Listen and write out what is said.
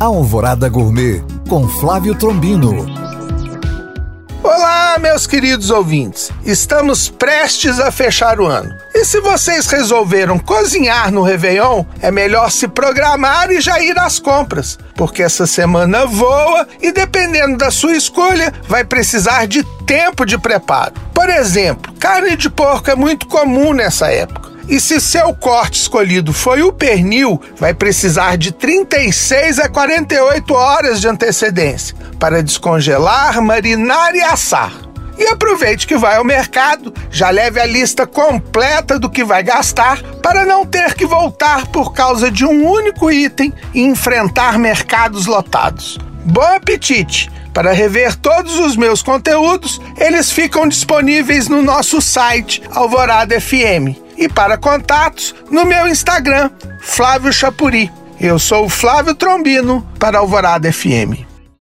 Alvorada Gourmet com Flávio Trombino. Olá, meus queridos ouvintes. Estamos prestes a fechar o ano. E se vocês resolveram cozinhar no Réveillon, é melhor se programar e já ir às compras, porque essa semana voa e, dependendo da sua escolha, vai precisar de tempo de preparo. Por exemplo, carne de porco é muito comum nessa época. E se seu corte escolhido foi o pernil, vai precisar de 36 a 48 horas de antecedência para descongelar, marinar e assar. E aproveite que vai ao mercado, já leve a lista completa do que vai gastar para não ter que voltar por causa de um único item e enfrentar mercados lotados. Bom apetite! Para rever todos os meus conteúdos, eles ficam disponíveis no nosso site Alvorada FM e para contatos no meu Instagram, Flávio Chapuri. Eu sou o Flávio Trombino para Alvorada FM.